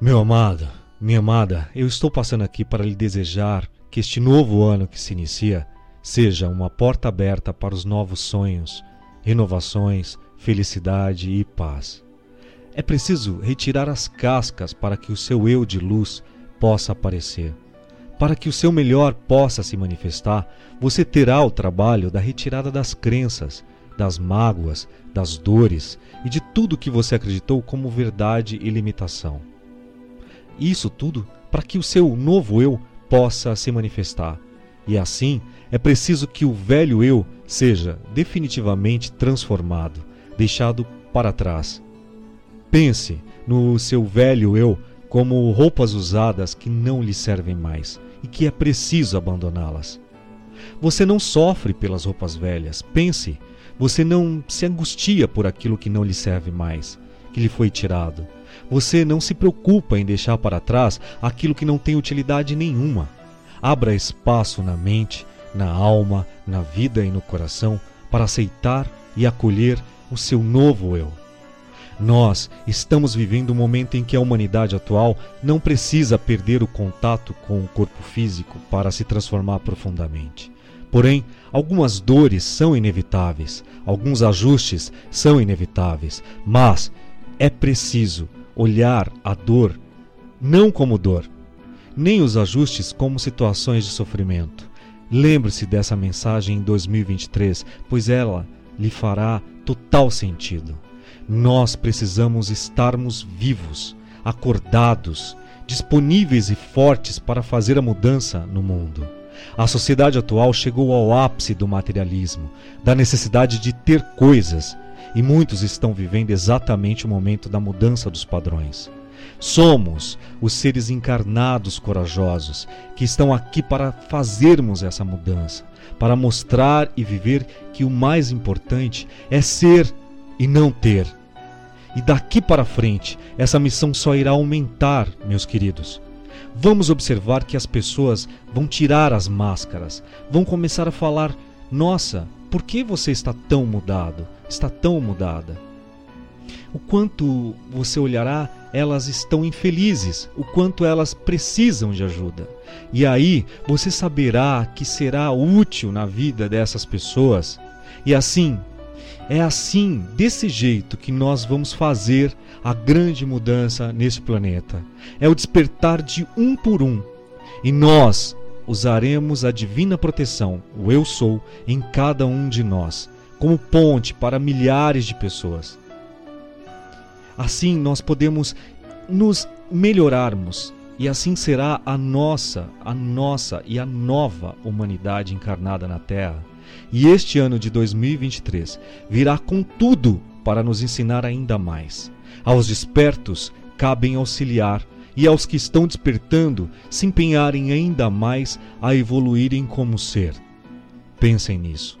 Meu amado, minha amada, eu estou passando aqui para lhe desejar que este novo ano que se inicia seja uma porta aberta para os novos sonhos, renovações, felicidade e paz. É preciso retirar as cascas para que o seu eu de luz possa aparecer. Para que o seu melhor possa se manifestar, você terá o trabalho da retirada das crenças, das mágoas, das dores e de tudo que você acreditou como verdade e limitação. Isso tudo para que o seu novo eu possa se manifestar. E assim, é preciso que o velho eu seja definitivamente transformado, deixado para trás. Pense no seu velho eu como roupas usadas que não lhe servem mais e que é preciso abandoná-las. Você não sofre pelas roupas velhas. Pense, você não se angustia por aquilo que não lhe serve mais, que lhe foi tirado. Você não se preocupa em deixar para trás aquilo que não tem utilidade nenhuma. Abra espaço na mente, na alma, na vida e no coração para aceitar e acolher o seu novo eu. Nós estamos vivendo um momento em que a humanidade atual não precisa perder o contato com o corpo físico para se transformar profundamente. Porém, algumas dores são inevitáveis, alguns ajustes são inevitáveis, mas é preciso olhar a dor não como dor, nem os ajustes como situações de sofrimento. Lembre-se dessa mensagem em 2023, pois ela lhe fará total sentido. Nós precisamos estarmos vivos, acordados, disponíveis e fortes para fazer a mudança no mundo. A sociedade atual chegou ao ápice do materialismo, da necessidade de ter coisas, e muitos estão vivendo exatamente o momento da mudança dos padrões. Somos os seres encarnados corajosos que estão aqui para fazermos essa mudança, para mostrar e viver que o mais importante é ser e não ter. E daqui para frente, essa missão só irá aumentar, meus queridos. Vamos observar que as pessoas vão tirar as máscaras, vão começar a falar: Nossa, por que você está tão mudado? Está tão mudada? O quanto você olhará, elas estão infelizes, o quanto elas precisam de ajuda. E aí você saberá que será útil na vida dessas pessoas. E assim, é assim, desse jeito, que nós vamos fazer a grande mudança nesse planeta. É o despertar de um por um. E nós usaremos a divina proteção, o Eu Sou, em cada um de nós, como ponte para milhares de pessoas. Assim nós podemos nos melhorarmos e assim será a nossa, a nossa e a nova humanidade encarnada na Terra. E este ano de 2023 virá com tudo para nos ensinar ainda mais. Aos despertos cabem auxiliar e aos que estão despertando se empenharem ainda mais a evoluírem como ser. Pensem nisso.